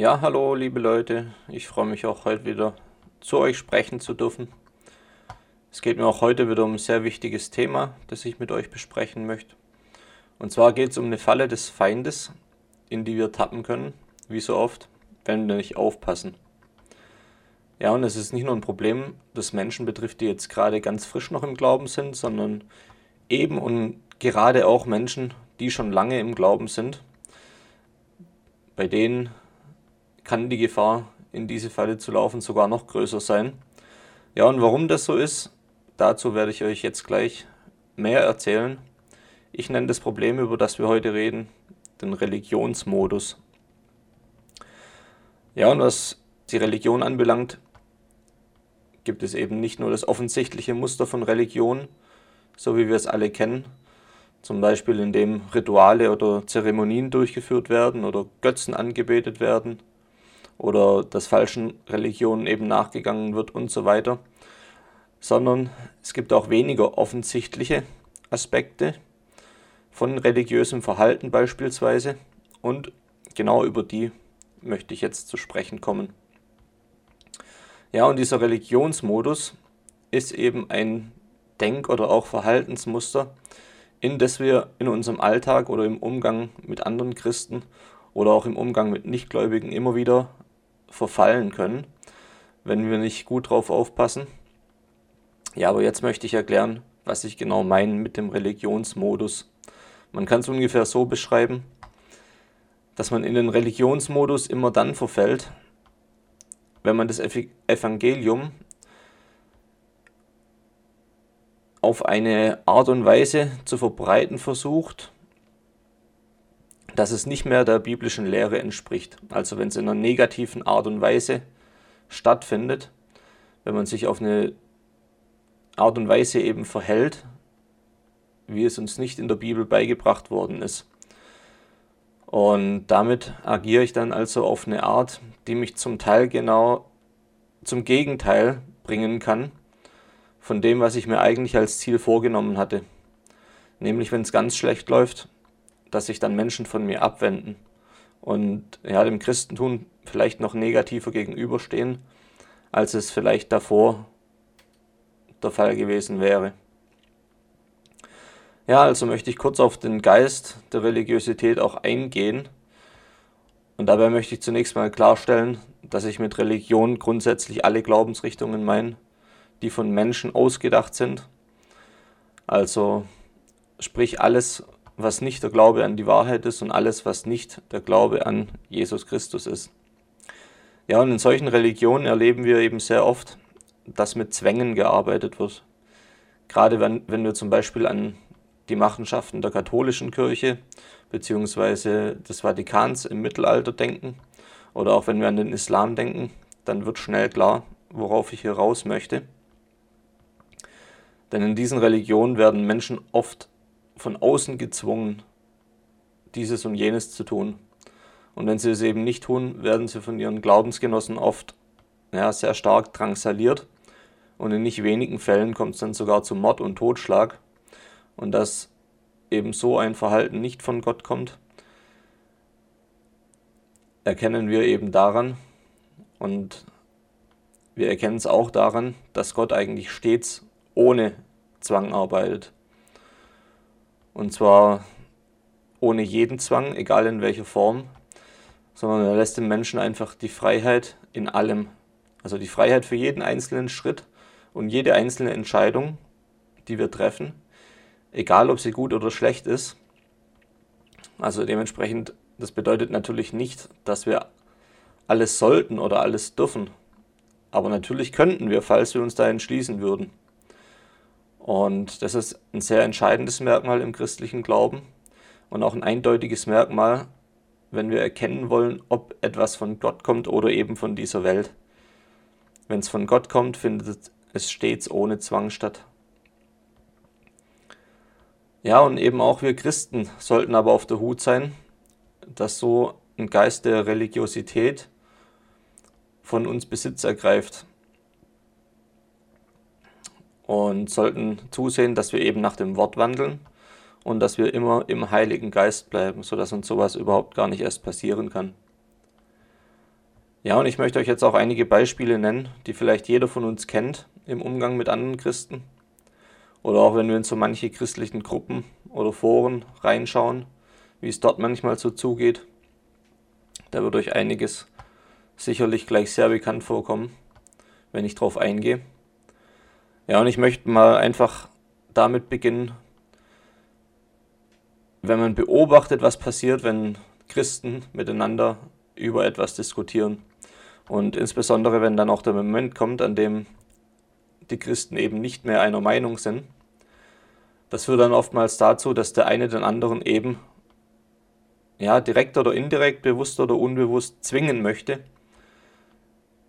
Ja, hallo liebe Leute, ich freue mich auch heute wieder zu euch sprechen zu dürfen. Es geht mir auch heute wieder um ein sehr wichtiges Thema, das ich mit euch besprechen möchte. Und zwar geht es um eine Falle des Feindes, in die wir tappen können, wie so oft, wenn wir nicht aufpassen. Ja, und es ist nicht nur ein Problem, das Menschen betrifft, die jetzt gerade ganz frisch noch im Glauben sind, sondern eben und gerade auch Menschen, die schon lange im Glauben sind. Bei denen kann die Gefahr, in diese Falle zu laufen, sogar noch größer sein. Ja, und warum das so ist, dazu werde ich euch jetzt gleich mehr erzählen. Ich nenne das Problem, über das wir heute reden, den Religionsmodus. Ja, und was die Religion anbelangt, gibt es eben nicht nur das offensichtliche Muster von Religion, so wie wir es alle kennen, zum Beispiel indem Rituale oder Zeremonien durchgeführt werden oder Götzen angebetet werden, oder dass falschen Religionen eben nachgegangen wird und so weiter, sondern es gibt auch weniger offensichtliche Aspekte von religiösem Verhalten beispielsweise und genau über die möchte ich jetzt zu sprechen kommen. Ja, und dieser Religionsmodus ist eben ein Denk- oder auch Verhaltensmuster, in das wir in unserem Alltag oder im Umgang mit anderen Christen oder auch im Umgang mit Nichtgläubigen immer wieder verfallen können, wenn wir nicht gut drauf aufpassen. Ja, aber jetzt möchte ich erklären, was ich genau meine mit dem Religionsmodus. Man kann es ungefähr so beschreiben, dass man in den Religionsmodus immer dann verfällt, wenn man das Evangelium auf eine Art und Weise zu verbreiten versucht, dass es nicht mehr der biblischen Lehre entspricht. Also wenn es in einer negativen Art und Weise stattfindet, wenn man sich auf eine Art und Weise eben verhält, wie es uns nicht in der Bibel beigebracht worden ist. Und damit agiere ich dann also auf eine Art, die mich zum Teil genau zum Gegenteil bringen kann von dem, was ich mir eigentlich als Ziel vorgenommen hatte. Nämlich, wenn es ganz schlecht läuft, dass sich dann Menschen von mir abwenden und ja, dem Christentum vielleicht noch negativer gegenüberstehen, als es vielleicht davor der Fall gewesen wäre. Ja, also möchte ich kurz auf den Geist der Religiosität auch eingehen. Und dabei möchte ich zunächst mal klarstellen, dass ich mit Religion grundsätzlich alle Glaubensrichtungen meine, die von Menschen ausgedacht sind. Also sprich alles, was nicht der Glaube an die Wahrheit ist und alles, was nicht der Glaube an Jesus Christus ist. Ja, und in solchen Religionen erleben wir eben sehr oft, dass mit Zwängen gearbeitet wird. Gerade wenn, wenn wir zum Beispiel an die Machenschaften der katholischen Kirche bzw. des Vatikans im Mittelalter denken oder auch wenn wir an den Islam denken, dann wird schnell klar, worauf ich hier raus möchte. Denn in diesen Religionen werden Menschen oft von außen gezwungen, dieses und jenes zu tun. Und wenn sie es eben nicht tun, werden sie von ihren Glaubensgenossen oft ja, sehr stark drangsaliert. Und in nicht wenigen Fällen kommt es dann sogar zu Mord und Totschlag. Und dass eben so ein Verhalten nicht von Gott kommt, erkennen wir eben daran. Und wir erkennen es auch daran, dass Gott eigentlich stets ohne Zwang arbeitet. Und zwar ohne jeden Zwang, egal in welcher Form, sondern er lässt dem Menschen einfach die Freiheit in allem. Also die Freiheit für jeden einzelnen Schritt und jede einzelne Entscheidung, die wir treffen, egal ob sie gut oder schlecht ist. Also dementsprechend, das bedeutet natürlich nicht, dass wir alles sollten oder alles dürfen. Aber natürlich könnten wir, falls wir uns da entschließen würden. Und das ist ein sehr entscheidendes Merkmal im christlichen Glauben und auch ein eindeutiges Merkmal, wenn wir erkennen wollen, ob etwas von Gott kommt oder eben von dieser Welt. Wenn es von Gott kommt, findet es stets ohne Zwang statt. Ja, und eben auch wir Christen sollten aber auf der Hut sein, dass so ein Geist der Religiosität von uns Besitz ergreift und sollten zusehen, dass wir eben nach dem Wort wandeln und dass wir immer im Heiligen Geist bleiben, sodass uns sowas überhaupt gar nicht erst passieren kann. Ja, und ich möchte euch jetzt auch einige Beispiele nennen, die vielleicht jeder von uns kennt im Umgang mit anderen Christen. Oder auch wenn wir in so manche christlichen Gruppen oder Foren reinschauen, wie es dort manchmal so zugeht. Da wird euch einiges sicherlich gleich sehr bekannt vorkommen, wenn ich darauf eingehe. Ja, und ich möchte mal einfach damit beginnen, wenn man beobachtet, was passiert, wenn Christen miteinander über etwas diskutieren. Und insbesondere, wenn dann auch der Moment kommt, an dem die Christen eben nicht mehr einer Meinung sind. Das führt dann oftmals dazu, dass der eine den anderen eben ja, direkt oder indirekt, bewusst oder unbewusst zwingen möchte,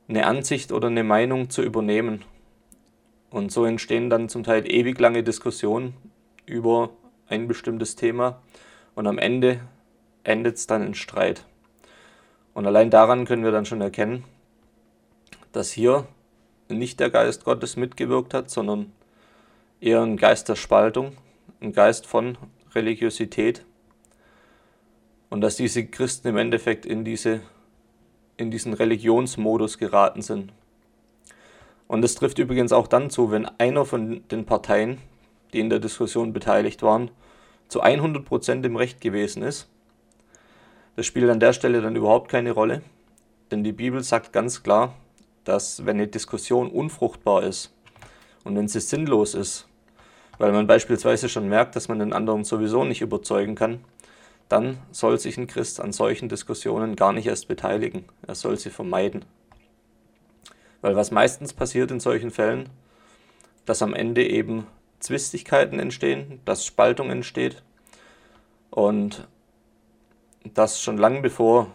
eine Ansicht oder eine Meinung zu übernehmen. Und so entstehen dann zum Teil ewig lange Diskussionen über ein bestimmtes Thema und am Ende endet es dann in Streit. Und allein daran können wir dann schon erkennen, dass hier nicht der Geist Gottes mitgewirkt hat, sondern eher ein Geist der Spaltung, ein Geist von Religiosität und dass diese Christen im Endeffekt in, diese, in diesen Religionsmodus geraten sind. Und es trifft übrigens auch dann zu, wenn einer von den Parteien, die in der Diskussion beteiligt waren, zu 100% im Recht gewesen ist. Das spielt an der Stelle dann überhaupt keine Rolle, denn die Bibel sagt ganz klar, dass wenn eine Diskussion unfruchtbar ist und wenn sie sinnlos ist, weil man beispielsweise schon merkt, dass man den anderen sowieso nicht überzeugen kann, dann soll sich ein Christ an solchen Diskussionen gar nicht erst beteiligen. Er soll sie vermeiden. Weil was meistens passiert in solchen Fällen, dass am Ende eben Zwistigkeiten entstehen, dass Spaltung entsteht und dass schon lange bevor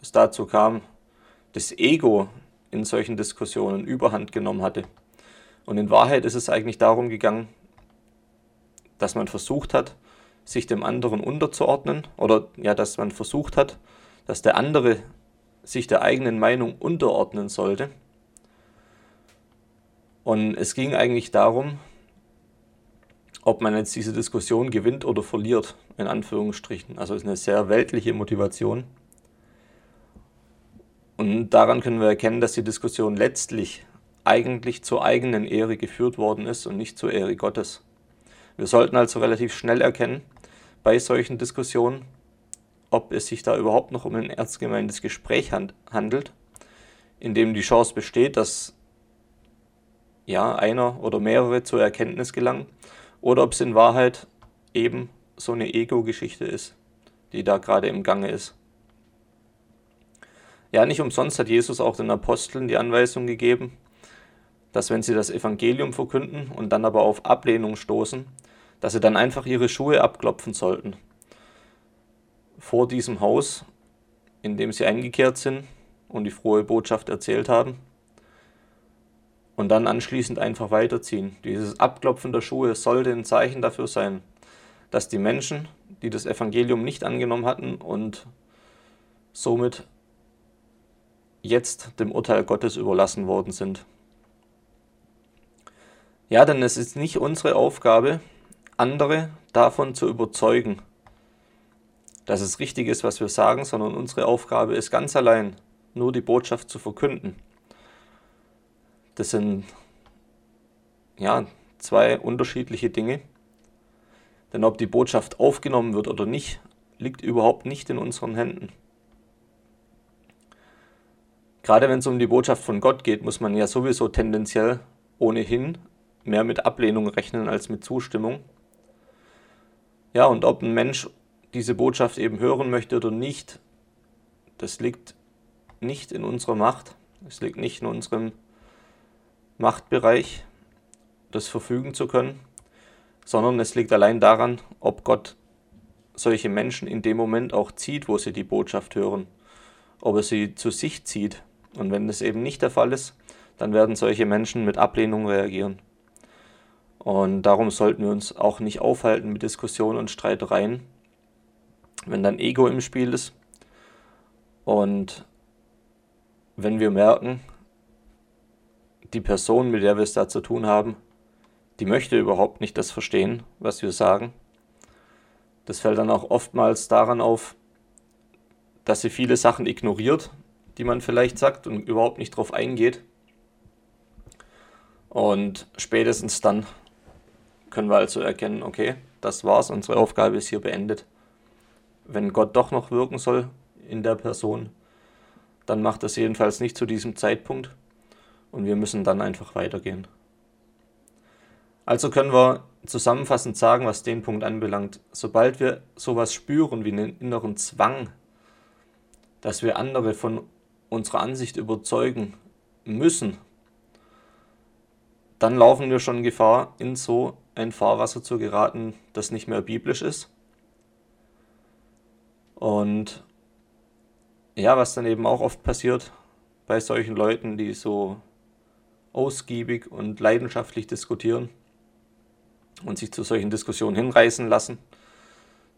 es dazu kam, das Ego in solchen Diskussionen überhand genommen hatte. Und in Wahrheit ist es eigentlich darum gegangen, dass man versucht hat, sich dem anderen unterzuordnen oder ja, dass man versucht hat, dass der andere sich der eigenen Meinung unterordnen sollte. Und es ging eigentlich darum, ob man jetzt diese Diskussion gewinnt oder verliert, in Anführungsstrichen. Also es ist eine sehr weltliche Motivation. Und daran können wir erkennen, dass die Diskussion letztlich eigentlich zur eigenen Ehre geführt worden ist und nicht zur Ehre Gottes. Wir sollten also relativ schnell erkennen bei solchen Diskussionen, ob es sich da überhaupt noch um ein ernstgemeintes Gespräch handelt, in dem die Chance besteht, dass ja, einer oder mehrere zur Erkenntnis gelangen, oder ob es in Wahrheit eben so eine Ego-Geschichte ist, die da gerade im Gange ist. Ja, nicht umsonst hat Jesus auch den Aposteln die Anweisung gegeben, dass wenn sie das Evangelium verkünden und dann aber auf Ablehnung stoßen, dass sie dann einfach ihre Schuhe abklopfen sollten. Vor diesem Haus, in dem sie eingekehrt sind und die frohe Botschaft erzählt haben. Und dann anschließend einfach weiterziehen. Dieses Abklopfen der Schuhe sollte ein Zeichen dafür sein, dass die Menschen, die das Evangelium nicht angenommen hatten und somit jetzt dem Urteil Gottes überlassen worden sind. Ja, denn es ist nicht unsere Aufgabe, andere davon zu überzeugen, dass es richtig ist, was wir sagen, sondern unsere Aufgabe ist ganz allein, nur die Botschaft zu verkünden. Das sind ja zwei unterschiedliche Dinge. Denn ob die Botschaft aufgenommen wird oder nicht, liegt überhaupt nicht in unseren Händen. Gerade wenn es um die Botschaft von Gott geht, muss man ja sowieso tendenziell ohnehin mehr mit Ablehnung rechnen als mit Zustimmung. Ja, und ob ein Mensch diese Botschaft eben hören möchte oder nicht, das liegt nicht in unserer Macht, es liegt nicht in unserem Machtbereich, das verfügen zu können, sondern es liegt allein daran, ob Gott solche Menschen in dem Moment auch zieht, wo sie die Botschaft hören, ob er sie zu sich zieht und wenn das eben nicht der Fall ist, dann werden solche Menschen mit Ablehnung reagieren. Und darum sollten wir uns auch nicht aufhalten mit Diskussionen und Streitereien, wenn dann Ego im Spiel ist. Und wenn wir merken, die Person, mit der wir es da zu tun haben, die möchte überhaupt nicht das verstehen, was wir sagen. Das fällt dann auch oftmals daran auf, dass sie viele Sachen ignoriert, die man vielleicht sagt und überhaupt nicht drauf eingeht. Und spätestens dann können wir also erkennen, okay, das war's, unsere Aufgabe ist hier beendet. Wenn Gott doch noch wirken soll in der Person, dann macht das jedenfalls nicht zu diesem Zeitpunkt und wir müssen dann einfach weitergehen. Also können wir zusammenfassend sagen, was den Punkt anbelangt, sobald wir sowas spüren wie einen inneren Zwang, dass wir andere von unserer Ansicht überzeugen müssen, dann laufen wir schon Gefahr, in so ein Fahrwasser zu geraten, das nicht mehr biblisch ist. Und ja, was dann eben auch oft passiert bei solchen Leuten, die so ausgiebig und leidenschaftlich diskutieren und sich zu solchen Diskussionen hinreißen lassen,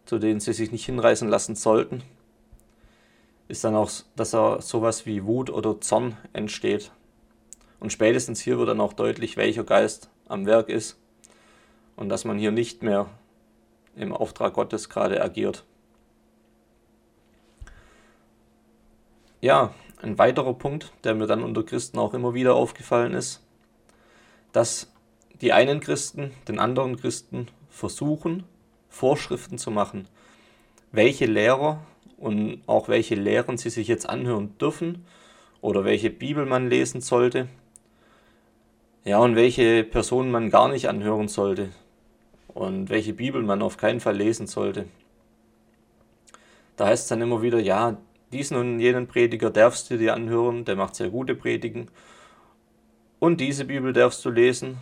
zu denen sie sich nicht hinreißen lassen sollten, ist dann auch, dass da sowas wie Wut oder Zorn entsteht. Und spätestens hier wird dann auch deutlich, welcher Geist am Werk ist und dass man hier nicht mehr im Auftrag Gottes gerade agiert. Ja, ein weiterer Punkt, der mir dann unter Christen auch immer wieder aufgefallen ist, dass die einen Christen den anderen Christen versuchen, Vorschriften zu machen, welche Lehrer und auch welche Lehren sie sich jetzt anhören dürfen oder welche Bibel man lesen sollte. Ja, und welche Personen man gar nicht anhören sollte und welche Bibel man auf keinen Fall lesen sollte. Da heißt es dann immer wieder, ja, diesen und jenen Prediger darfst du dir anhören, der macht sehr gute Predigen. Und diese Bibel darfst du lesen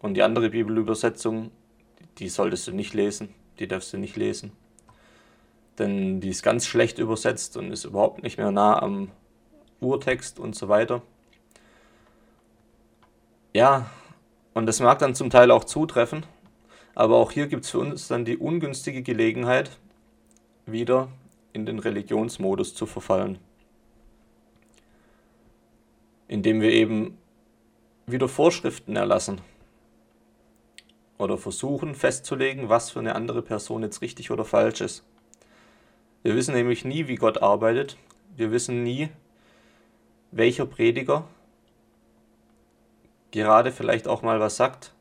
und die andere Bibelübersetzung, die solltest du nicht lesen, die darfst du nicht lesen. Denn die ist ganz schlecht übersetzt und ist überhaupt nicht mehr nah am Urtext und so weiter. Ja, und das mag dann zum Teil auch zutreffen, aber auch hier gibt es für uns dann die ungünstige Gelegenheit, wieder in den Religionsmodus zu verfallen, indem wir eben wieder Vorschriften erlassen oder versuchen festzulegen, was für eine andere Person jetzt richtig oder falsch ist. Wir wissen nämlich nie, wie Gott arbeitet. Wir wissen nie, welcher Prediger gerade vielleicht auch mal was sagt,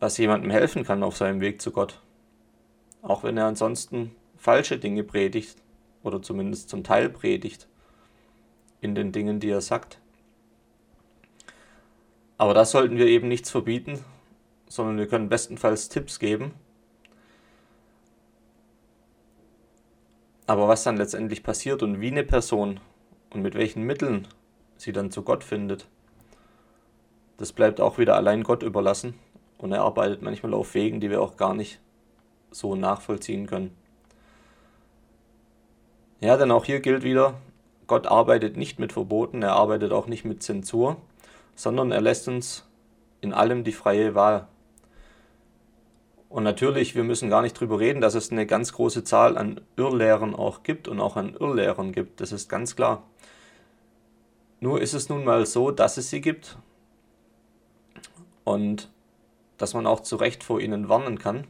was jemandem helfen kann auf seinem Weg zu Gott. Auch wenn er ansonsten falsche Dinge predigt oder zumindest zum Teil predigt in den Dingen, die er sagt. Aber da sollten wir eben nichts verbieten, sondern wir können bestenfalls Tipps geben. Aber was dann letztendlich passiert und wie eine Person und mit welchen Mitteln sie dann zu Gott findet, das bleibt auch wieder allein Gott überlassen und er arbeitet manchmal auf Wegen, die wir auch gar nicht so nachvollziehen können. Ja, denn auch hier gilt wieder, Gott arbeitet nicht mit Verboten, er arbeitet auch nicht mit Zensur, sondern er lässt uns in allem die freie Wahl. Und natürlich, wir müssen gar nicht drüber reden, dass es eine ganz große Zahl an Irrlehrern auch gibt und auch an Irrlehrern gibt, das ist ganz klar. Nur ist es nun mal so, dass es sie gibt und dass man auch zu Recht vor ihnen warnen kann.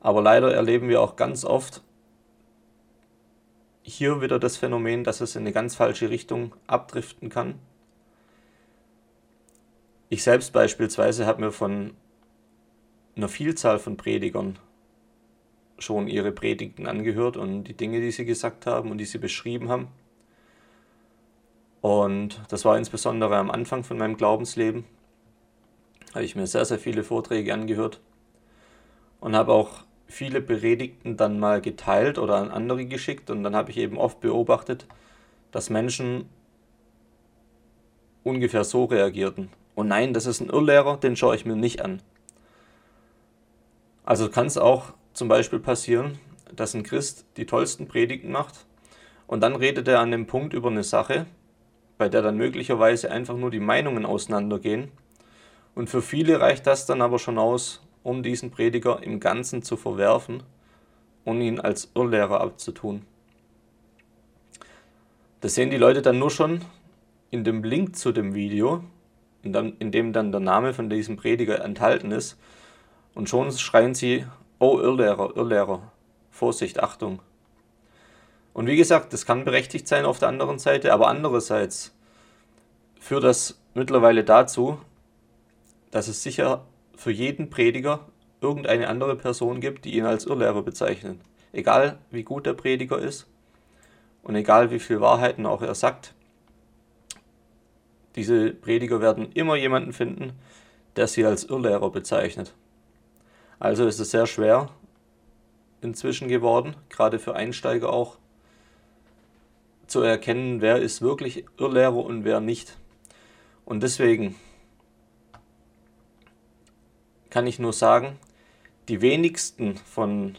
Aber leider erleben wir auch ganz oft, hier wieder das Phänomen, dass es in eine ganz falsche Richtung abdriften kann. Ich selbst beispielsweise habe mir von einer Vielzahl von Predigern schon ihre Predigten angehört und die Dinge, die sie gesagt haben und die sie beschrieben haben. Und das war insbesondere am Anfang von meinem Glaubensleben. Habe ich mir sehr, sehr viele Vorträge angehört und habe auch viele Predigten dann mal geteilt oder an andere geschickt und dann habe ich eben oft beobachtet, dass Menschen ungefähr so reagierten. Oh nein, das ist ein Irrlehrer, den schaue ich mir nicht an. Also kann es auch zum Beispiel passieren, dass ein Christ die tollsten Predigten macht und dann redet er an dem Punkt über eine Sache, bei der dann möglicherweise einfach nur die Meinungen auseinandergehen. Und für viele reicht das dann aber schon aus, um diesen Prediger im Ganzen zu verwerfen und ihn als Irrlehrer abzutun. Das sehen die Leute dann nur schon in dem Link zu dem Video, in dem dann der Name von diesem Prediger enthalten ist. Und schon schreien sie, oh Irrlehrer, Irrlehrer, Vorsicht, Achtung. Und wie gesagt, das kann berechtigt sein auf der anderen Seite, aber andererseits führt das mittlerweile dazu, dass es sicher für jeden Prediger irgendeine andere Person gibt, die ihn als Irrlehrer bezeichnet. Egal wie gut der Prediger ist und egal wie viel Wahrheiten auch er sagt, diese Prediger werden immer jemanden finden, der sie als Irrlehrer bezeichnet. Also ist es sehr schwer inzwischen geworden, gerade für Einsteiger auch, zu erkennen, wer ist wirklich Irrlehrer und wer nicht. Und deswegen kann ich nur sagen, die wenigsten von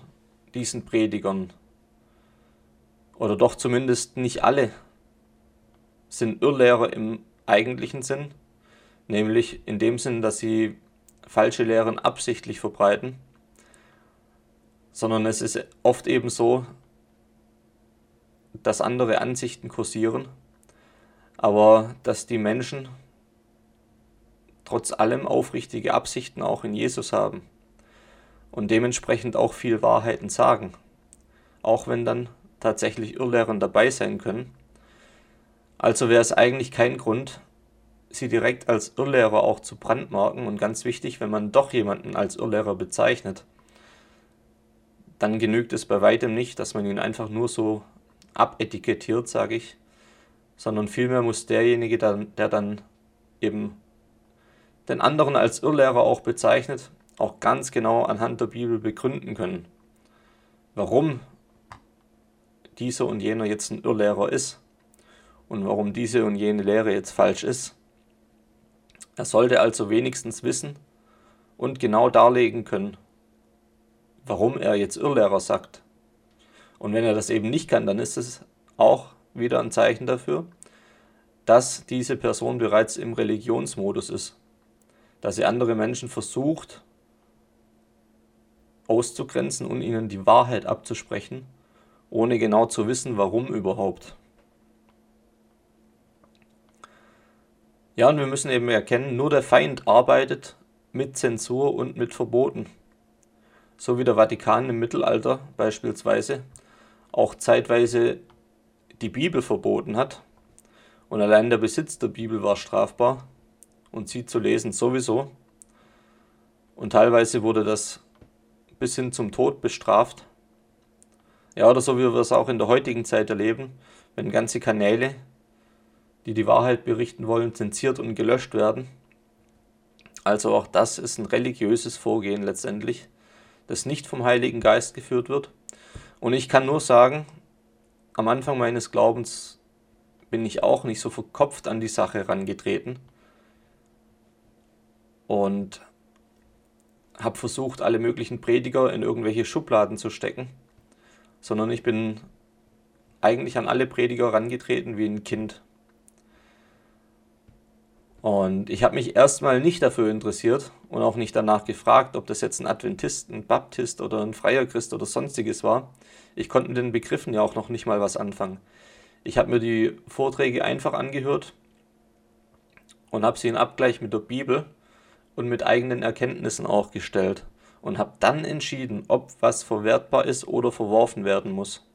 diesen Predigern, oder doch zumindest nicht alle, sind Irrlehrer im eigentlichen Sinn, nämlich in dem Sinn, dass sie falsche Lehren absichtlich verbreiten, sondern es ist oft eben so, dass andere Ansichten kursieren, aber dass die Menschen trotz allem aufrichtige Absichten auch in Jesus haben und dementsprechend auch viel Wahrheiten sagen, auch wenn dann tatsächlich Irrlehren dabei sein können. Also wäre es eigentlich kein Grund, sie direkt als Irrlehrer auch zu brandmarken und ganz wichtig, wenn man doch jemanden als Irrlehrer bezeichnet, dann genügt es bei weitem nicht, dass man ihn einfach nur so abetikettiert, sage ich, sondern vielmehr muss derjenige, der dann eben den anderen als Irrlehrer auch bezeichnet, auch ganz genau anhand der Bibel begründen können, warum dieser und jener jetzt ein Irrlehrer ist und warum diese und jene Lehre jetzt falsch ist. Er sollte also wenigstens wissen und genau darlegen können, warum er jetzt Irrlehrer sagt. Und wenn er das eben nicht kann, dann ist es auch wieder ein Zeichen dafür, dass diese Person bereits im Religionsmodus ist, dass sie andere Menschen versucht auszugrenzen und ihnen die Wahrheit abzusprechen, ohne genau zu wissen, warum überhaupt. Ja, und wir müssen eben erkennen, nur der Feind arbeitet mit Zensur und mit Verboten. So wie der Vatikan im Mittelalter beispielsweise auch zeitweise die Bibel verboten hat. Und allein der Besitz der Bibel war strafbar und sie zu lesen sowieso. Und teilweise wurde das bis hin zum Tod bestraft. Ja, oder so wie wir es auch in der heutigen Zeit erleben, wenn ganze Kanäle die die Wahrheit berichten wollen, zensiert und gelöscht werden. Also auch das ist ein religiöses Vorgehen letztendlich, das nicht vom Heiligen Geist geführt wird. Und ich kann nur sagen, am Anfang meines Glaubens bin ich auch nicht so verkopft an die Sache herangetreten und habe versucht, alle möglichen Prediger in irgendwelche Schubladen zu stecken, sondern ich bin eigentlich an alle Prediger herangetreten wie ein Kind. Und ich habe mich erstmal nicht dafür interessiert und auch nicht danach gefragt, ob das jetzt ein Adventist, ein Baptist oder ein freier Christ oder sonstiges war. Ich konnte mit den Begriffen ja auch noch nicht mal was anfangen. Ich habe mir die Vorträge einfach angehört und habe sie in Abgleich mit der Bibel und mit eigenen Erkenntnissen auch gestellt und habe dann entschieden, ob was verwertbar ist oder verworfen werden muss.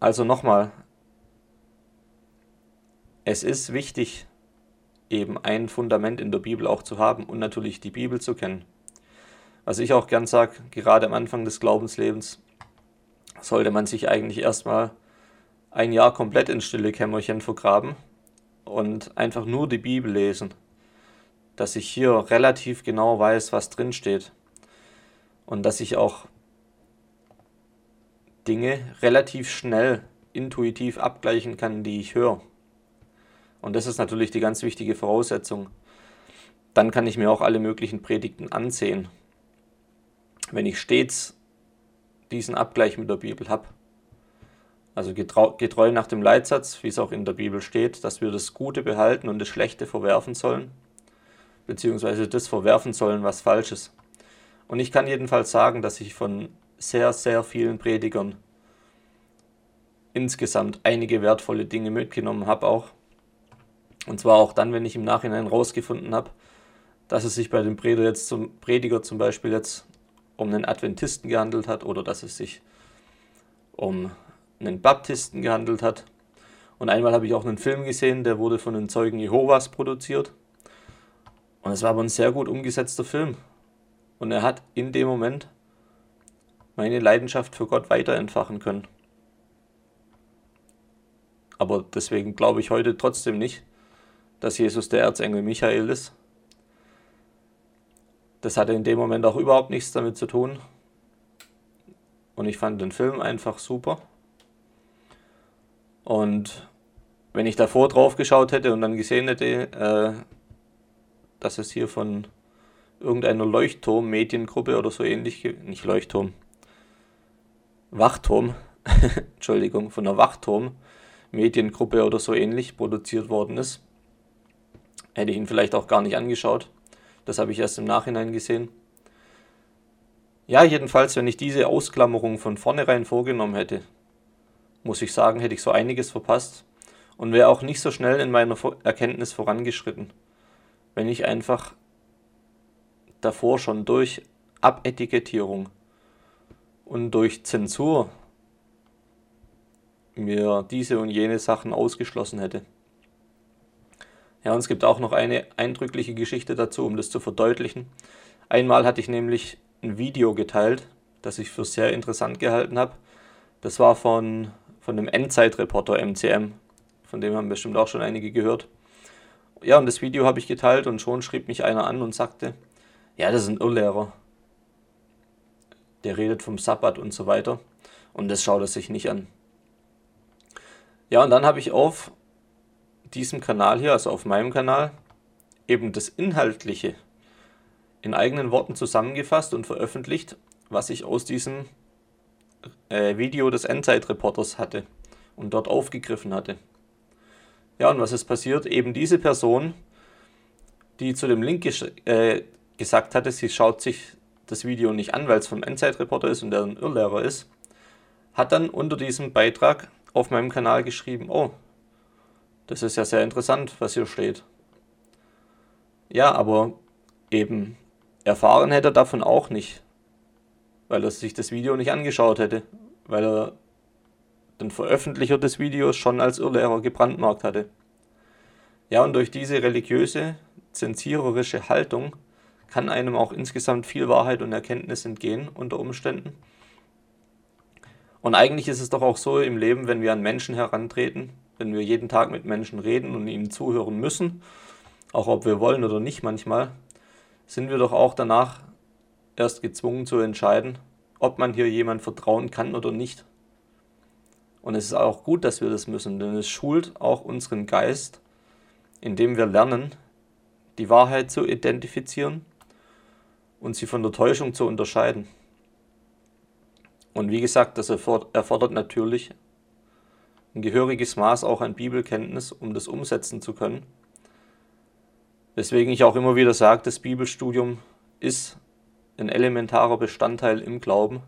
Also nochmal, es ist wichtig, eben ein Fundament in der Bibel auch zu haben und natürlich die Bibel zu kennen. Was ich auch gern sage, gerade am Anfang des Glaubenslebens sollte man sich eigentlich erstmal ein Jahr komplett in stille Kämmerchen vergraben und einfach nur die Bibel lesen, dass ich hier relativ genau weiß, was drin steht und dass ich auch Dinge relativ schnell intuitiv abgleichen kann, die ich höre. Und das ist natürlich die ganz wichtige Voraussetzung. Dann kann ich mir auch alle möglichen Predigten ansehen. Wenn ich stets diesen Abgleich mit der Bibel habe. Also getreu nach dem Leitsatz, wie es auch in der Bibel steht, dass wir das Gute behalten und das Schlechte verwerfen sollen, beziehungsweise das verwerfen sollen, was falsch ist. Und ich kann jedenfalls sagen, dass ich von sehr, sehr vielen Predigern insgesamt einige wertvolle Dinge mitgenommen habe auch. Und zwar auch dann, wenn ich im Nachhinein rausgefunden habe, dass es sich bei dem Prediger jetzt zum Prediger zum Beispiel jetzt um einen Adventisten gehandelt hat oder dass es sich um einen Baptisten gehandelt hat. Und einmal habe ich auch einen Film gesehen, der wurde von den Zeugen Jehovas produziert. Und es war aber ein sehr gut umgesetzter Film. Und er hat in dem Moment meine Leidenschaft für Gott weiter entfachen können. Aber deswegen glaube ich heute trotzdem nicht, dass Jesus der Erzengel Michael ist. Das hatte in dem Moment auch überhaupt nichts damit zu tun. Und ich fand den Film einfach super. Und wenn ich davor drauf geschaut hätte und dann gesehen hätte, äh, dass es hier von irgendeiner Leuchtturm-Mediengruppe oder so ähnlich, nicht Leuchtturm, Wachturm, Entschuldigung, von einer Wachturm-Mediengruppe oder so ähnlich produziert worden ist, hätte ich ihn vielleicht auch gar nicht angeschaut. Das habe ich erst im Nachhinein gesehen. Ja, jedenfalls, wenn ich diese Ausklammerung von vornherein vorgenommen hätte, muss ich sagen, hätte ich so einiges verpasst und wäre auch nicht so schnell in meiner Erkenntnis vorangeschritten, wenn ich einfach davor schon durch Abetikettierung und durch Zensur mir diese und jene Sachen ausgeschlossen hätte. Ja, und es gibt auch noch eine eindrückliche Geschichte dazu, um das zu verdeutlichen. Einmal hatte ich nämlich ein Video geteilt, das ich für sehr interessant gehalten habe. Das war von, von dem Endzeitreporter MCM. Von dem haben bestimmt auch schon einige gehört. Ja, und das Video habe ich geteilt und schon schrieb mich einer an und sagte, ja, das ist ein Irrlehrer. Der redet vom Sabbat und so weiter. Und das schaut er sich nicht an. Ja, und dann habe ich auf diesem Kanal hier, also auf meinem Kanal, eben das Inhaltliche in eigenen Worten zusammengefasst und veröffentlicht, was ich aus diesem äh, Video des Endzeitreporters hatte und dort aufgegriffen hatte. Ja, und was ist passiert? Eben diese Person, die zu dem Link äh, gesagt hatte, sie schaut sich das Video nicht an, weil es vom Endzeitreporter ist und der ein Irrlehrer ist, hat dann unter diesem Beitrag auf meinem Kanal geschrieben, oh, das ist ja sehr interessant, was hier steht. Ja, aber eben erfahren hätte er davon auch nicht, weil er sich das Video nicht angeschaut hätte, weil er den Veröffentlicher des Videos schon als Irrlehrer gebrandmarkt hatte. Ja, und durch diese religiöse, zensiererische Haltung kann einem auch insgesamt viel Wahrheit und Erkenntnis entgehen unter Umständen. Und eigentlich ist es doch auch so im Leben, wenn wir an Menschen herantreten, wenn wir jeden Tag mit Menschen reden und ihnen zuhören müssen, auch ob wir wollen oder nicht manchmal, sind wir doch auch danach erst gezwungen zu entscheiden, ob man hier jemand vertrauen kann oder nicht. Und es ist auch gut, dass wir das müssen, denn es schult auch unseren Geist, indem wir lernen, die Wahrheit zu identifizieren und sie von der Täuschung zu unterscheiden. Und wie gesagt, das erfordert natürlich ein gehöriges Maß auch an Bibelkenntnis, um das umsetzen zu können. Weswegen ich auch immer wieder sage, das Bibelstudium ist ein elementarer Bestandteil im Glauben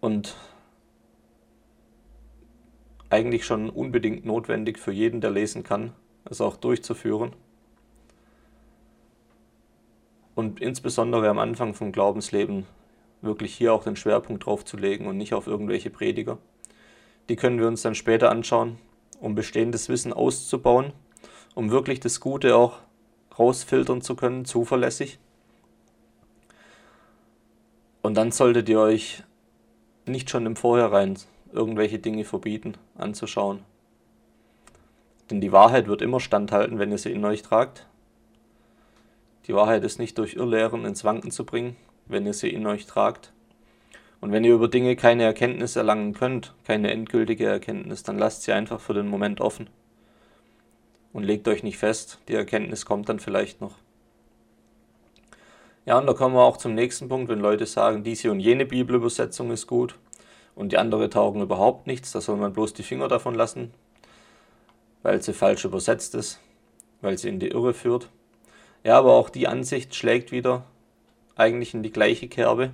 und eigentlich schon unbedingt notwendig für jeden, der lesen kann, es auch durchzuführen. Und insbesondere am Anfang vom Glaubensleben wirklich hier auch den Schwerpunkt drauf zu legen und nicht auf irgendwelche Prediger. Die können wir uns dann später anschauen, um bestehendes Wissen auszubauen, um wirklich das Gute auch rausfiltern zu können, zuverlässig. Und dann solltet ihr euch nicht schon im Vorhinein irgendwelche Dinge verbieten, anzuschauen. Denn die Wahrheit wird immer standhalten, wenn ihr sie in euch tragt. Die Wahrheit ist nicht durch Irrlehren ins Wanken zu bringen, wenn ihr sie in euch tragt. Und wenn ihr über Dinge keine Erkenntnis erlangen könnt, keine endgültige Erkenntnis, dann lasst sie einfach für den Moment offen. Und legt euch nicht fest, die Erkenntnis kommt dann vielleicht noch. Ja, und da kommen wir auch zum nächsten Punkt, wenn Leute sagen, diese und jene Bibelübersetzung ist gut und die andere taugen überhaupt nichts, da soll man bloß die Finger davon lassen, weil sie falsch übersetzt ist, weil sie in die Irre führt. Ja, aber auch die Ansicht schlägt wieder eigentlich in die gleiche Kerbe.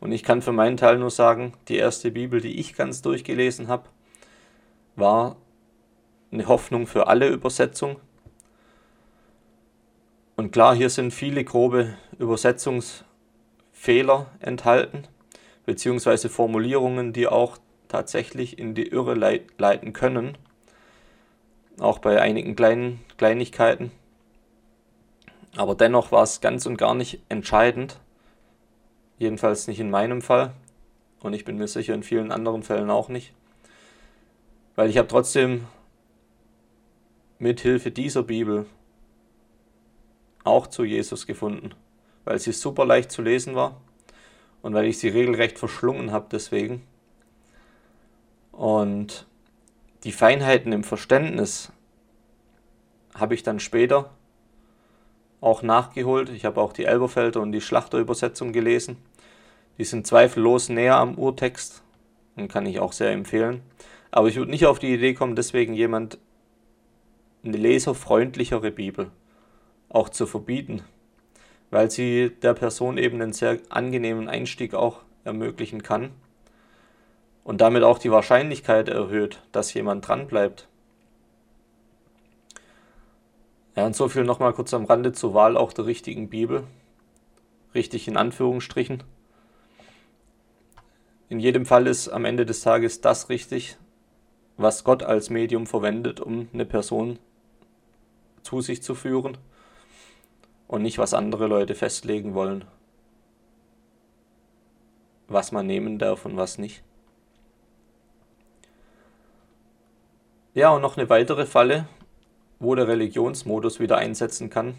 Und ich kann für meinen Teil nur sagen, die erste Bibel, die ich ganz durchgelesen habe, war eine Hoffnung für alle Übersetzung. Und klar, hier sind viele grobe Übersetzungsfehler enthalten, beziehungsweise Formulierungen, die auch tatsächlich in die Irre leiten können, auch bei einigen kleinen Kleinigkeiten. Aber dennoch war es ganz und gar nicht entscheidend, jedenfalls nicht in meinem Fall. Und ich bin mir sicher in vielen anderen Fällen auch nicht, weil ich habe trotzdem mit Hilfe dieser Bibel auch zu Jesus gefunden, weil sie super leicht zu lesen war und weil ich sie regelrecht verschlungen habe deswegen. Und die Feinheiten im Verständnis habe ich dann später auch nachgeholt. Ich habe auch die Elberfelder und die Schlachterübersetzung gelesen. Die sind zweifellos näher am Urtext und kann ich auch sehr empfehlen. Aber ich würde nicht auf die Idee kommen, deswegen jemand eine leserfreundlichere Bibel auch zu verbieten, weil sie der Person eben einen sehr angenehmen Einstieg auch ermöglichen kann und damit auch die Wahrscheinlichkeit erhöht, dass jemand dranbleibt. Ja, und so viel nochmal kurz am Rande zur Wahl auch der richtigen Bibel. Richtig in Anführungsstrichen. In jedem Fall ist am Ende des Tages das richtig, was Gott als Medium verwendet, um eine Person zu sich zu führen und nicht, was andere Leute festlegen wollen, was man nehmen darf und was nicht. Ja, und noch eine weitere Falle, wo der Religionsmodus wieder einsetzen kann,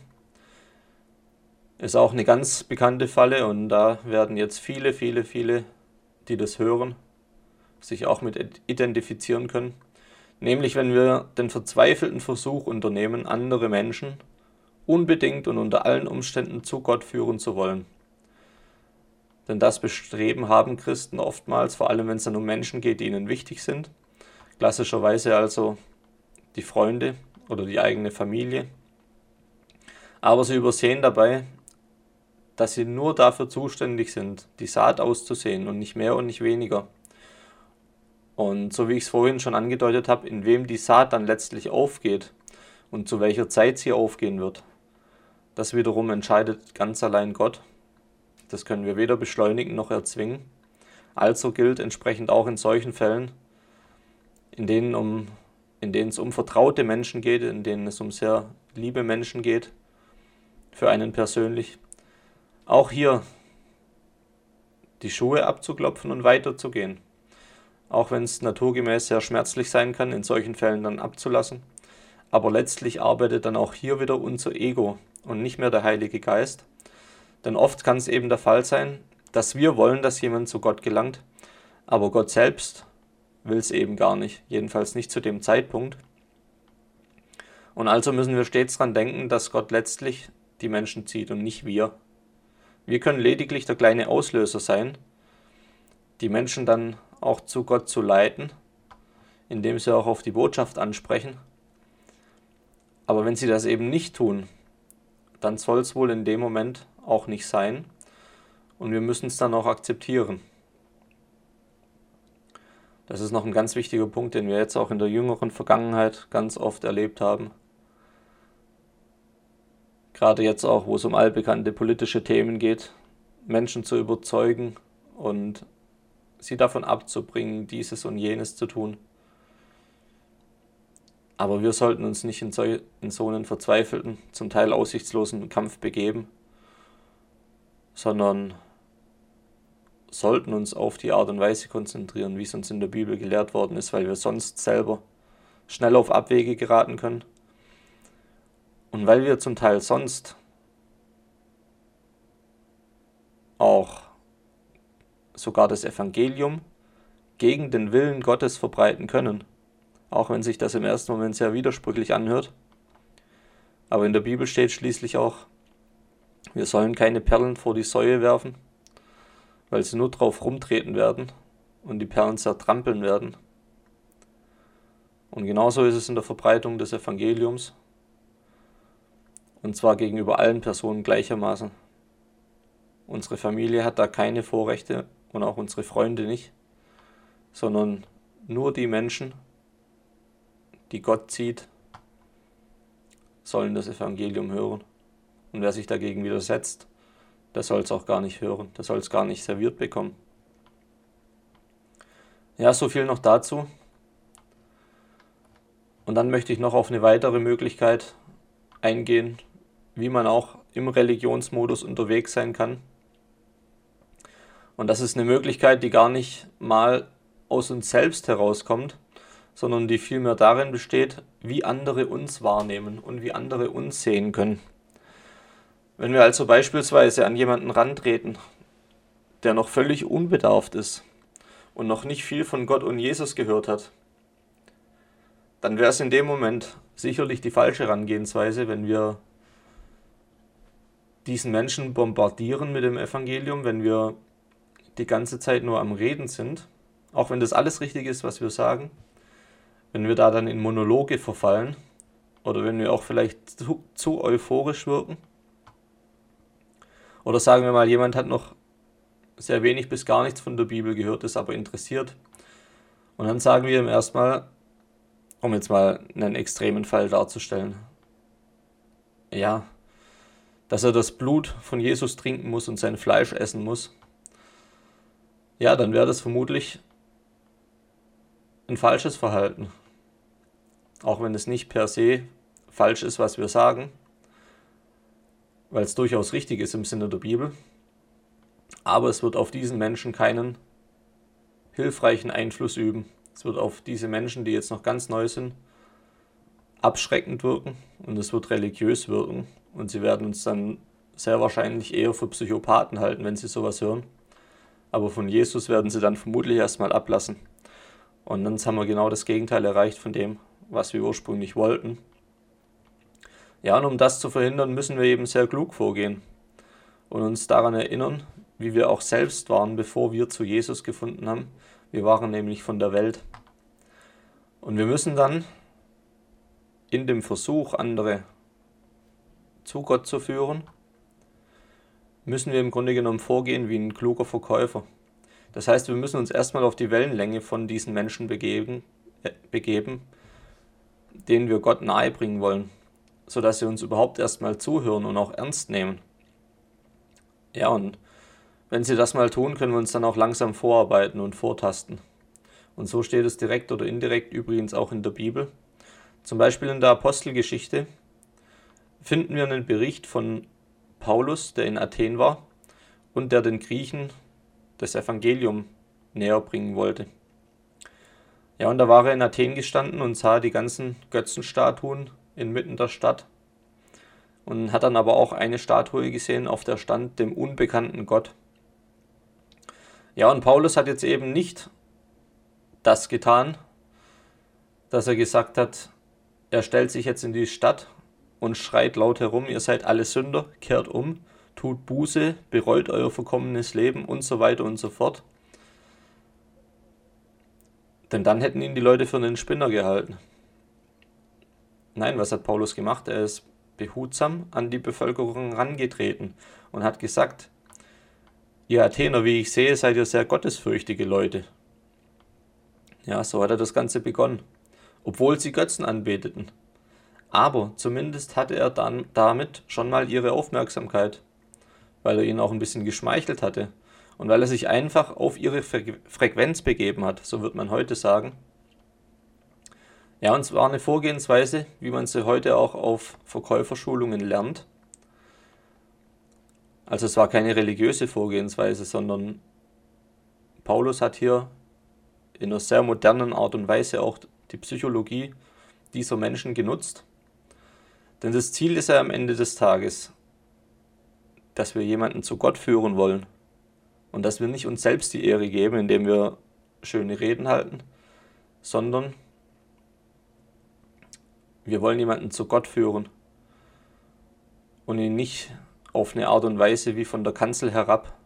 ist auch eine ganz bekannte Falle und da werden jetzt viele, viele, viele, die das hören, sich auch mit identifizieren können. Nämlich wenn wir den verzweifelten Versuch unternehmen, andere Menschen unbedingt und unter allen Umständen zu Gott führen zu wollen. Denn das Bestreben haben Christen oftmals, vor allem wenn es dann um Menschen geht, die ihnen wichtig sind. Klassischerweise also die Freunde oder die eigene Familie. Aber sie übersehen dabei, dass sie nur dafür zuständig sind, die Saat auszusehen und nicht mehr und nicht weniger. Und so wie ich es vorhin schon angedeutet habe, in wem die Saat dann letztlich aufgeht und zu welcher Zeit sie aufgehen wird, das wiederum entscheidet ganz allein Gott. Das können wir weder beschleunigen noch erzwingen. Also gilt entsprechend auch in solchen Fällen, in denen, um, in denen es um vertraute Menschen geht, in denen es um sehr liebe Menschen geht, für einen persönlich, auch hier die Schuhe abzuklopfen und weiterzugehen. Auch wenn es naturgemäß sehr schmerzlich sein kann, in solchen Fällen dann abzulassen. Aber letztlich arbeitet dann auch hier wieder unser Ego und nicht mehr der Heilige Geist. Denn oft kann es eben der Fall sein, dass wir wollen, dass jemand zu Gott gelangt, aber Gott selbst will es eben gar nicht, jedenfalls nicht zu dem Zeitpunkt. Und also müssen wir stets daran denken, dass Gott letztlich die Menschen zieht und nicht wir. Wir können lediglich der kleine Auslöser sein, die Menschen dann auch zu Gott zu leiten, indem sie auch auf die Botschaft ansprechen. Aber wenn sie das eben nicht tun, dann soll es wohl in dem Moment auch nicht sein und wir müssen es dann auch akzeptieren. Das ist noch ein ganz wichtiger Punkt, den wir jetzt auch in der jüngeren Vergangenheit ganz oft erlebt haben. Gerade jetzt auch, wo es um allbekannte politische Themen geht, Menschen zu überzeugen und sie davon abzubringen, dieses und jenes zu tun. Aber wir sollten uns nicht in so, in so einen verzweifelten, zum Teil aussichtslosen Kampf begeben, sondern sollten uns auf die Art und Weise konzentrieren, wie es uns in der Bibel gelehrt worden ist, weil wir sonst selber schnell auf Abwege geraten können. Und weil wir zum Teil sonst auch sogar das Evangelium gegen den Willen Gottes verbreiten können auch wenn sich das im ersten Moment sehr widersprüchlich anhört. Aber in der Bibel steht schließlich auch, wir sollen keine Perlen vor die Säue werfen, weil sie nur drauf rumtreten werden und die Perlen zertrampeln werden. Und genauso ist es in der Verbreitung des Evangeliums, und zwar gegenüber allen Personen gleichermaßen. Unsere Familie hat da keine Vorrechte und auch unsere Freunde nicht, sondern nur die Menschen, die Gott zieht, sollen das Evangelium hören. Und wer sich dagegen widersetzt, der soll es auch gar nicht hören, der soll es gar nicht serviert bekommen. Ja, so viel noch dazu. Und dann möchte ich noch auf eine weitere Möglichkeit eingehen, wie man auch im Religionsmodus unterwegs sein kann. Und das ist eine Möglichkeit, die gar nicht mal aus uns selbst herauskommt, sondern die vielmehr darin besteht, wie andere uns wahrnehmen und wie andere uns sehen können. Wenn wir also beispielsweise an jemanden rantreten, der noch völlig unbedarft ist und noch nicht viel von Gott und Jesus gehört hat, dann wäre es in dem Moment sicherlich die falsche Herangehensweise, wenn wir diesen Menschen bombardieren mit dem Evangelium, wenn wir die ganze Zeit nur am Reden sind, auch wenn das alles richtig ist, was wir sagen, wenn wir da dann in Monologe verfallen oder wenn wir auch vielleicht zu, zu euphorisch wirken. Oder sagen wir mal, jemand hat noch sehr wenig bis gar nichts von der Bibel gehört, ist aber interessiert. Und dann sagen wir ihm erstmal, um jetzt mal einen extremen Fall darzustellen, ja, dass er das Blut von Jesus trinken muss und sein Fleisch essen muss, ja, dann wäre das vermutlich ein falsches Verhalten. Auch wenn es nicht per se falsch ist, was wir sagen, weil es durchaus richtig ist im Sinne der Bibel. Aber es wird auf diesen Menschen keinen hilfreichen Einfluss üben. Es wird auf diese Menschen, die jetzt noch ganz neu sind, abschreckend wirken und es wird religiös wirken und sie werden uns dann sehr wahrscheinlich eher für Psychopathen halten, wenn sie sowas hören. Aber von Jesus werden sie dann vermutlich erstmal ablassen. Und dann haben wir genau das Gegenteil erreicht von dem, was wir ursprünglich wollten. Ja, und um das zu verhindern, müssen wir eben sehr klug vorgehen und uns daran erinnern, wie wir auch selbst waren, bevor wir zu Jesus gefunden haben. Wir waren nämlich von der Welt. Und wir müssen dann in dem Versuch, andere zu Gott zu führen, müssen wir im Grunde genommen vorgehen wie ein kluger Verkäufer. Das heißt, wir müssen uns erstmal auf die Wellenlänge von diesen Menschen begeben, äh, begeben denen wir Gott nahebringen wollen, sodass sie uns überhaupt erstmal zuhören und auch ernst nehmen. Ja, und wenn sie das mal tun, können wir uns dann auch langsam vorarbeiten und vortasten. Und so steht es direkt oder indirekt übrigens auch in der Bibel. Zum Beispiel in der Apostelgeschichte finden wir einen Bericht von Paulus, der in Athen war und der den Griechen das Evangelium näher bringen wollte. Ja, und da war er in Athen gestanden und sah die ganzen Götzenstatuen inmitten der Stadt und hat dann aber auch eine Statue gesehen, auf der stand dem unbekannten Gott. Ja, und Paulus hat jetzt eben nicht das getan, dass er gesagt hat, er stellt sich jetzt in die Stadt und schreit laut herum, ihr seid alle Sünder, kehrt um, tut Buße, bereut euer verkommenes Leben und so weiter und so fort. Denn dann hätten ihn die Leute für einen Spinner gehalten. Nein, was hat Paulus gemacht? Er ist behutsam an die Bevölkerung herangetreten und hat gesagt, ihr Athener, wie ich sehe, seid ihr sehr gottesfürchtige Leute. Ja, so hat er das Ganze begonnen, obwohl sie Götzen anbeteten. Aber zumindest hatte er dann damit schon mal ihre Aufmerksamkeit, weil er ihnen auch ein bisschen geschmeichelt hatte und weil er sich einfach auf ihre Frequenz begeben hat, so wird man heute sagen. Ja, und es war eine Vorgehensweise, wie man sie heute auch auf Verkäuferschulungen lernt. Also es war keine religiöse Vorgehensweise, sondern Paulus hat hier in einer sehr modernen Art und Weise auch die Psychologie dieser Menschen genutzt denn das Ziel ist ja am Ende des Tages, dass wir jemanden zu Gott führen wollen und dass wir nicht uns selbst die Ehre geben, indem wir schöne Reden halten, sondern wir wollen jemanden zu Gott führen und ihn nicht auf eine Art und Weise wie von der Kanzel herab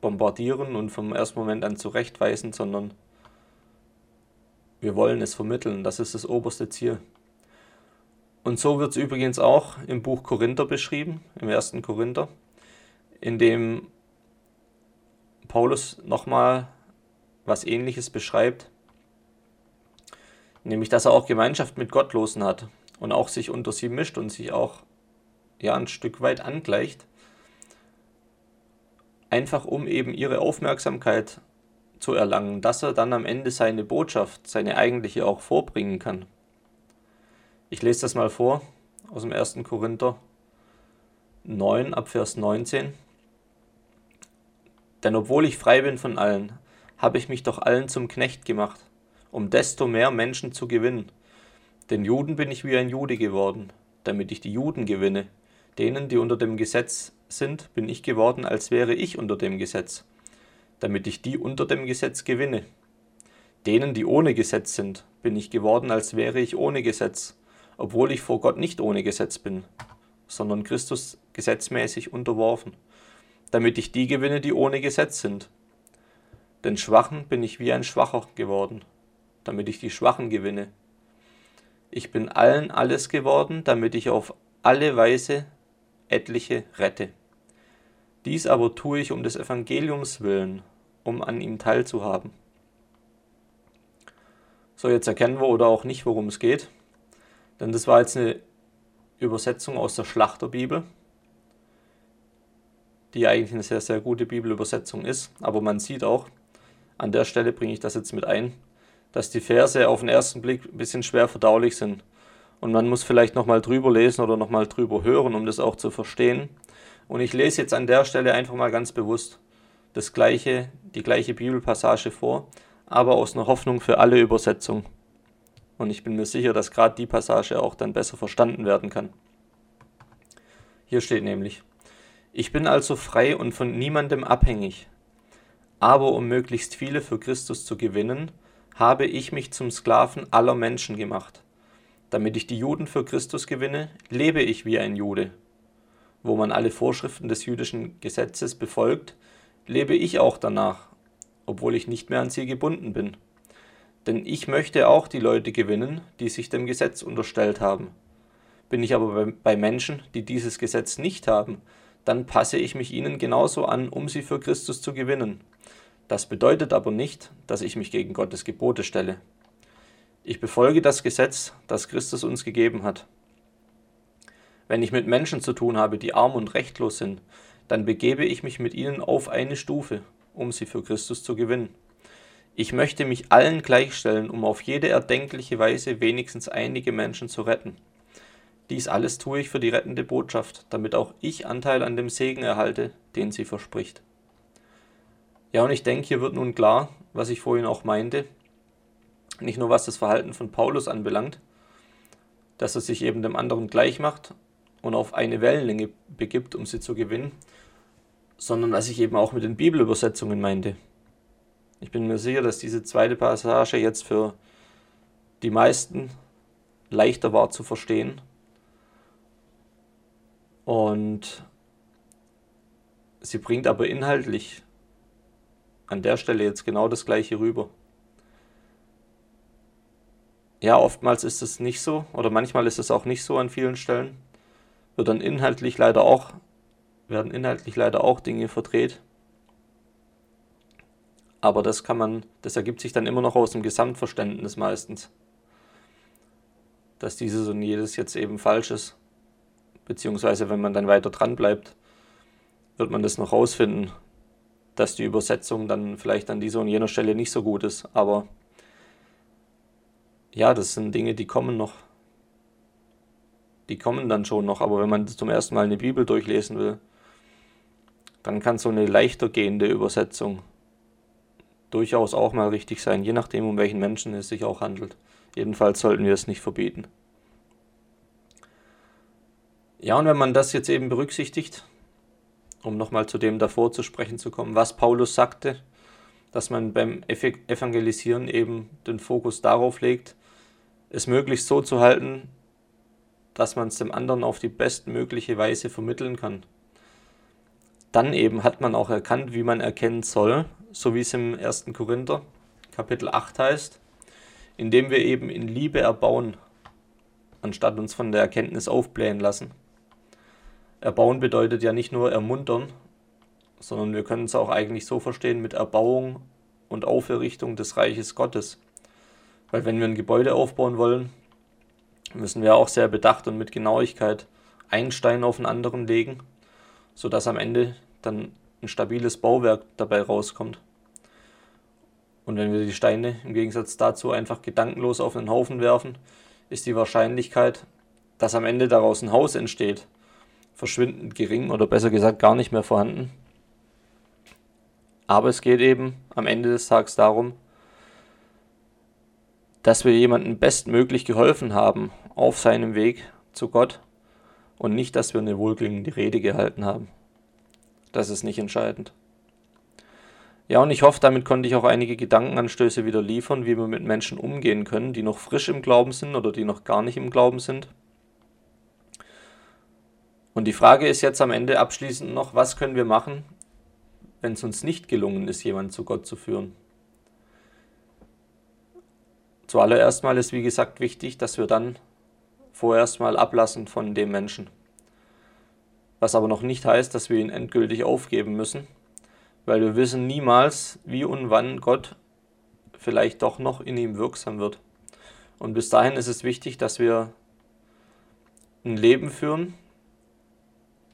bombardieren und vom ersten Moment an zurechtweisen, sondern wir wollen es vermitteln. Das ist das oberste Ziel. Und so wird es übrigens auch im Buch Korinther beschrieben, im ersten Korinther, in dem Paulus nochmal was ähnliches beschreibt, nämlich dass er auch Gemeinschaft mit Gottlosen hat und auch sich unter sie mischt und sich auch ja ein Stück weit angleicht, einfach um eben ihre Aufmerksamkeit zu erlangen, dass er dann am Ende seine Botschaft, seine eigentliche auch vorbringen kann. Ich lese das mal vor aus dem 1. Korinther 9 ab Vers 19. Denn obwohl ich frei bin von allen, habe ich mich doch allen zum Knecht gemacht, um desto mehr Menschen zu gewinnen. Den Juden bin ich wie ein Jude geworden, damit ich die Juden gewinne. Denen, die unter dem Gesetz sind, bin ich geworden, als wäre ich unter dem Gesetz, damit ich die unter dem Gesetz gewinne. Denen, die ohne Gesetz sind, bin ich geworden, als wäre ich ohne Gesetz, obwohl ich vor Gott nicht ohne Gesetz bin, sondern Christus gesetzmäßig unterworfen, damit ich die gewinne, die ohne Gesetz sind. Den Schwachen bin ich wie ein Schwacher geworden, damit ich die Schwachen gewinne. Ich bin allen alles geworden, damit ich auf alle Weise etliche rette. Dies aber tue ich um des Evangeliums willen, um an ihm teilzuhaben. So, jetzt erkennen wir oder auch nicht, worum es geht. Denn das war jetzt eine Übersetzung aus der Schlachterbibel, die eigentlich eine sehr, sehr gute Bibelübersetzung ist. Aber man sieht auch, an der Stelle bringe ich das jetzt mit ein, dass die Verse auf den ersten Blick ein bisschen schwer verdaulich sind. Und man muss vielleicht nochmal drüber lesen oder nochmal drüber hören, um das auch zu verstehen. Und ich lese jetzt an der Stelle einfach mal ganz bewusst das gleiche, die gleiche Bibelpassage vor, aber aus einer Hoffnung für alle Übersetzung. Und ich bin mir sicher, dass gerade die Passage auch dann besser verstanden werden kann. Hier steht nämlich, ich bin also frei und von niemandem abhängig. Aber um möglichst viele für Christus zu gewinnen, habe ich mich zum Sklaven aller Menschen gemacht damit ich die Juden für Christus gewinne, lebe ich wie ein Jude. Wo man alle Vorschriften des jüdischen Gesetzes befolgt, lebe ich auch danach, obwohl ich nicht mehr an sie gebunden bin. Denn ich möchte auch die Leute gewinnen, die sich dem Gesetz unterstellt haben. Bin ich aber bei Menschen, die dieses Gesetz nicht haben, dann passe ich mich ihnen genauso an, um sie für Christus zu gewinnen. Das bedeutet aber nicht, dass ich mich gegen Gottes Gebote stelle. Ich befolge das Gesetz, das Christus uns gegeben hat. Wenn ich mit Menschen zu tun habe, die arm und rechtlos sind, dann begebe ich mich mit ihnen auf eine Stufe, um sie für Christus zu gewinnen. Ich möchte mich allen gleichstellen, um auf jede erdenkliche Weise wenigstens einige Menschen zu retten. Dies alles tue ich für die rettende Botschaft, damit auch ich Anteil an dem Segen erhalte, den sie verspricht. Ja, und ich denke, hier wird nun klar, was ich vorhin auch meinte, nicht nur was das Verhalten von Paulus anbelangt, dass er sich eben dem anderen gleich macht und auf eine Wellenlänge begibt, um sie zu gewinnen, sondern was ich eben auch mit den Bibelübersetzungen meinte. Ich bin mir sicher, dass diese zweite Passage jetzt für die meisten leichter war zu verstehen. Und sie bringt aber inhaltlich an der Stelle jetzt genau das gleiche rüber. Ja, oftmals ist es nicht so oder manchmal ist es auch nicht so an vielen Stellen. Wird dann inhaltlich leider auch, werden inhaltlich leider auch Dinge verdreht. Aber das kann man, das ergibt sich dann immer noch aus dem Gesamtverständnis meistens. Dass dieses und jedes jetzt eben falsch ist. Beziehungsweise wenn man dann weiter dran bleibt, wird man das noch rausfinden, dass die Übersetzung dann vielleicht an dieser und jener Stelle nicht so gut ist. Aber ja, das sind Dinge, die kommen noch. Die kommen dann schon noch, aber wenn man zum ersten Mal eine Bibel durchlesen will, dann kann so eine leichter gehende Übersetzung durchaus auch mal richtig sein, je nachdem, um welchen Menschen es sich auch handelt. Jedenfalls sollten wir es nicht verbieten. Ja, und wenn man das jetzt eben berücksichtigt, um nochmal zu dem davor zu sprechen zu kommen, was Paulus sagte, dass man beim Evangelisieren eben den Fokus darauf legt, es möglichst so zu halten, dass man es dem anderen auf die bestmögliche Weise vermitteln kann. Dann eben hat man auch erkannt, wie man erkennen soll, so wie es im 1. Korinther Kapitel 8 heißt, indem wir eben in Liebe erbauen, anstatt uns von der Erkenntnis aufblähen lassen. Erbauen bedeutet ja nicht nur ermuntern, sondern wir können es auch eigentlich so verstehen mit Erbauung und Auferrichtung des Reiches Gottes. Weil wenn wir ein Gebäude aufbauen wollen, müssen wir auch sehr bedacht und mit Genauigkeit einen Stein auf den anderen legen, sodass am Ende dann ein stabiles Bauwerk dabei rauskommt. Und wenn wir die Steine im Gegensatz dazu einfach gedankenlos auf einen Haufen werfen, ist die Wahrscheinlichkeit, dass am Ende daraus ein Haus entsteht, verschwindend gering oder besser gesagt gar nicht mehr vorhanden. Aber es geht eben am Ende des Tages darum, dass wir jemandem bestmöglich geholfen haben auf seinem Weg zu Gott und nicht, dass wir eine wohlklingende Rede gehalten haben. Das ist nicht entscheidend. Ja, und ich hoffe, damit konnte ich auch einige Gedankenanstöße wieder liefern, wie wir mit Menschen umgehen können, die noch frisch im Glauben sind oder die noch gar nicht im Glauben sind. Und die Frage ist jetzt am Ende abschließend noch, was können wir machen, wenn es uns nicht gelungen ist, jemanden zu Gott zu führen? Zuallererst mal ist, wie gesagt, wichtig, dass wir dann vorerst mal ablassen von dem Menschen. Was aber noch nicht heißt, dass wir ihn endgültig aufgeben müssen, weil wir wissen niemals, wie und wann Gott vielleicht doch noch in ihm wirksam wird. Und bis dahin ist es wichtig, dass wir ein Leben führen,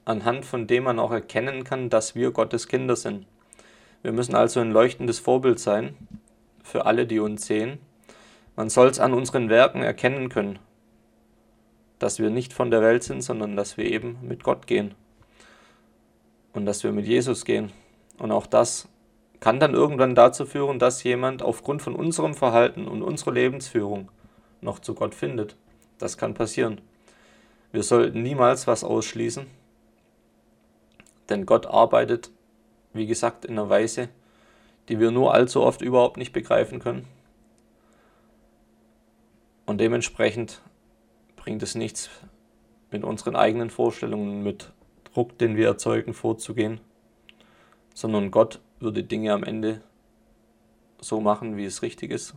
anhand von dem man auch erkennen kann, dass wir Gottes Kinder sind. Wir müssen also ein leuchtendes Vorbild sein für alle, die uns sehen. Man soll es an unseren Werken erkennen können, dass wir nicht von der Welt sind, sondern dass wir eben mit Gott gehen und dass wir mit Jesus gehen. Und auch das kann dann irgendwann dazu führen, dass jemand aufgrund von unserem Verhalten und unserer Lebensführung noch zu Gott findet. Das kann passieren. Wir sollten niemals was ausschließen, denn Gott arbeitet, wie gesagt, in einer Weise, die wir nur allzu oft überhaupt nicht begreifen können. Und dementsprechend bringt es nichts, mit unseren eigenen Vorstellungen, mit Druck, den wir erzeugen, vorzugehen, sondern Gott würde Dinge am Ende so machen, wie es richtig ist.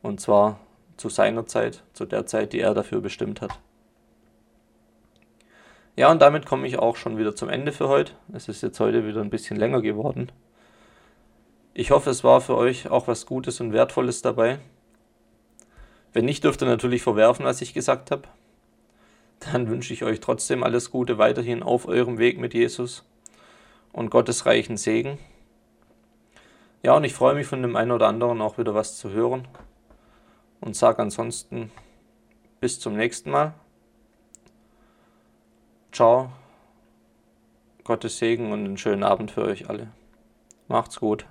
Und zwar zu seiner Zeit, zu der Zeit, die er dafür bestimmt hat. Ja, und damit komme ich auch schon wieder zum Ende für heute. Es ist jetzt heute wieder ein bisschen länger geworden. Ich hoffe, es war für euch auch was Gutes und Wertvolles dabei. Wenn nicht, dürft ihr natürlich verwerfen, was ich gesagt habe. Dann wünsche ich euch trotzdem alles Gute weiterhin auf eurem Weg mit Jesus und Gottes reichen Segen. Ja, und ich freue mich von dem einen oder anderen auch wieder was zu hören und sage ansonsten bis zum nächsten Mal. Ciao, Gottes Segen und einen schönen Abend für euch alle. Macht's gut.